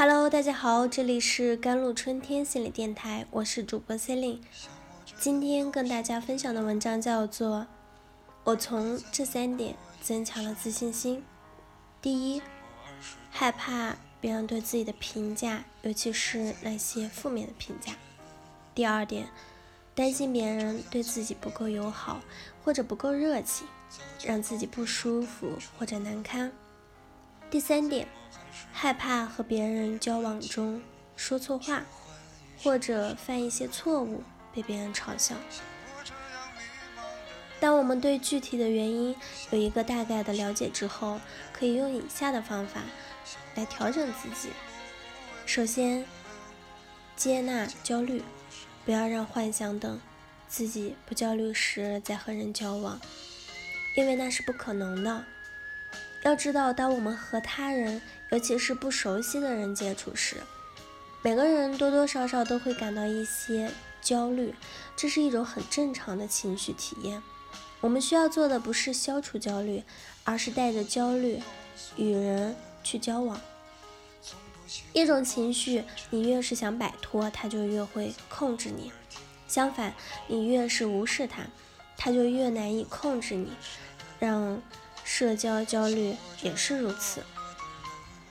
Hello，大家好，这里是甘露春天心理电台，我是主播 c e l i n e 今天跟大家分享的文章叫做《我从这三点增强了自信心》。第一，害怕别人对自己的评价，尤其是那些负面的评价。第二点，担心别人对自己不够友好或者不够热情，让自己不舒服或者难堪。第三点。害怕和别人交往中说错话，或者犯一些错误被别人嘲笑。当我们对具体的原因有一个大概的了解之后，可以用以下的方法来调整自己。首先，接纳焦虑，不要让幻想等自己不焦虑时再和人交往，因为那是不可能的。要知道，当我们和他人，尤其是不熟悉的人接触时，每个人多多少少都会感到一些焦虑，这是一种很正常的情绪体验。我们需要做的不是消除焦虑，而是带着焦虑与人去交往。一种情绪，你越是想摆脱，它就越会控制你；相反，你越是无视它，它就越难以控制你，让。社交焦虑也是如此。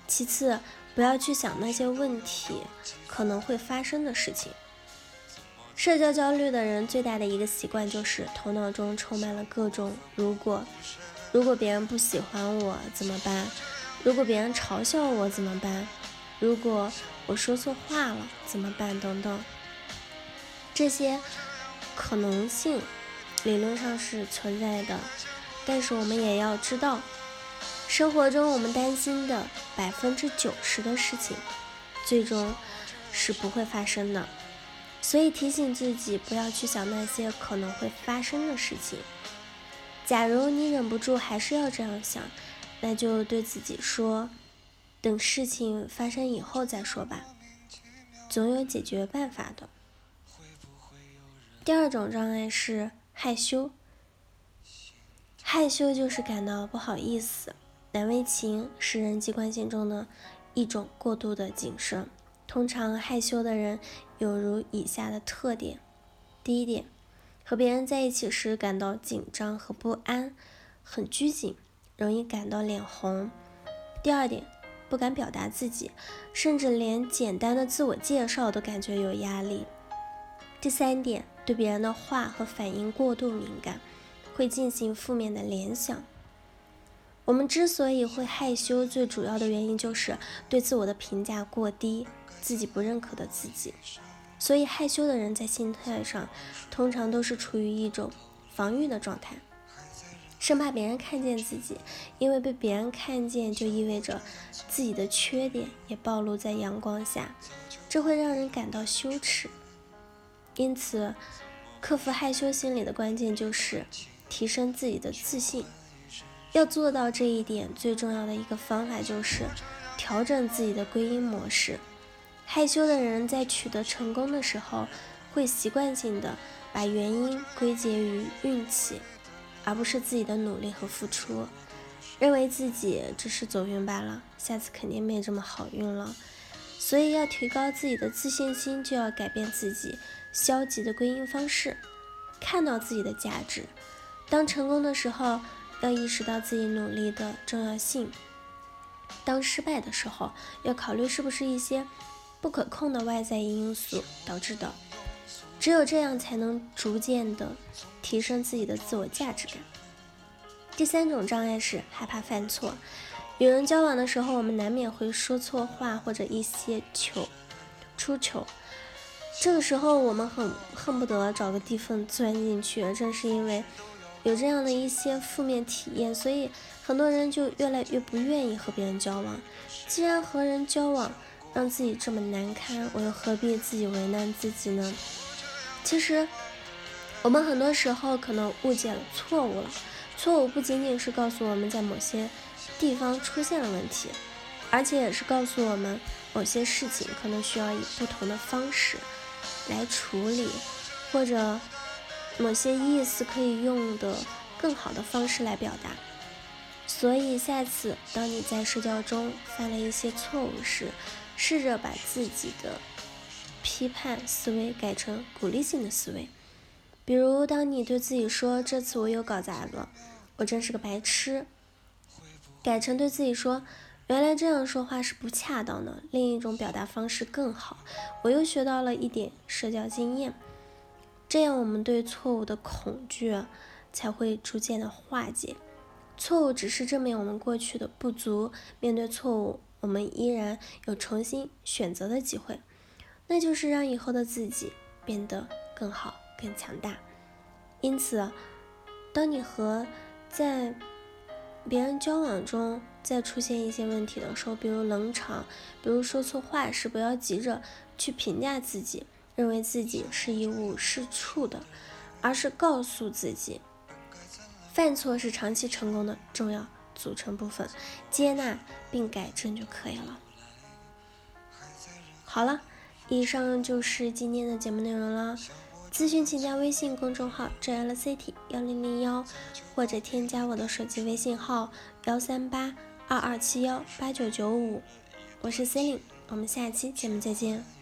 其次，不要去想那些问题可能会发生的事情。社交焦虑的人最大的一个习惯就是头脑中充满了各种“如果”，如果别人不喜欢我怎么办？如果别人嘲笑我怎么办？如果我说错话了怎么办？等等，这些可能性理论上是存在的。但是我们也要知道，生活中我们担心的百分之九十的事情，最终是不会发生的。所以提醒自己不要去想那些可能会发生的事情。假如你忍不住还是要这样想，那就对自己说：等事情发生以后再说吧，总有解决办法的。第二种障碍是害羞。害羞就是感到不好意思、难为情，是人际关系中的一种过度的谨慎。通常害羞的人有如以下的特点：第一点，和别人在一起时感到紧张和不安，很拘谨，容易感到脸红；第二点，不敢表达自己，甚至连简单的自我介绍都感觉有压力；第三点，对别人的话和反应过度敏感。会进行负面的联想。我们之所以会害羞，最主要的原因就是对自我的评价过低，自己不认可的自己。所以害羞的人在心态上通常都是处于一种防御的状态，生怕别人看见自己，因为被别人看见就意味着自己的缺点也暴露在阳光下，这会让人感到羞耻。因此，克服害羞心理的关键就是。提升自己的自信，要做到这一点，最重要的一个方法就是调整自己的归因模式。害羞的人在取得成功的时候，会习惯性的把原因归结于运气，而不是自己的努力和付出，认为自己只是走运罢了，下次肯定没这么好运了。所以要提高自己的自信心，就要改变自己消极的归因方式，看到自己的价值。当成功的时候，要意识到自己努力的重要性；当失败的时候，要考虑是不是一些不可控的外在因素导致的。只有这样，才能逐渐的提升自己的自我价值感。第三种障碍是害怕犯错。与人交往的时候，我们难免会说错话或者一些糗出糗，这个时候我们很恨不得找个地缝钻进去。正是因为。有这样的一些负面体验，所以很多人就越来越不愿意和别人交往。既然和人交往让自己这么难堪，我又何必自己为难自己呢？其实，我们很多时候可能误解了错误了。错误不仅仅是告诉我们在某些地方出现了问题，而且也是告诉我们某些事情可能需要以不同的方式来处理，或者。某些意思可以用的更好的方式来表达，所以下次当你在社交中犯了一些错误时，试着把自己的批判思维改成鼓励性的思维。比如，当你对自己说“这次我又搞砸了，我真是个白痴”，改成对自己说“原来这样说话是不恰当的，另一种表达方式更好”，我又学到了一点社交经验。这样，我们对错误的恐惧才会逐渐的化解。错误只是证明我们过去的不足，面对错误。我们依然有重新选择的机会，那就是让以后的自己变得更好、更强大。因此，当你和在别人交往中再出现一些问题的时候，比如冷场，比如说错话时，不要急着去评价自己，认为自己是一无是处的，而是告诉自己，犯错是长期成功的重要。组成部分，接纳并改正就可以了。好了，以上就是今天的节目内容了。咨询请加微信公众号 JLCT 幺零零幺，或者添加我的手机微信号幺三八二二七幺八九九五。我是 c e l i n e 我们下期节目再见。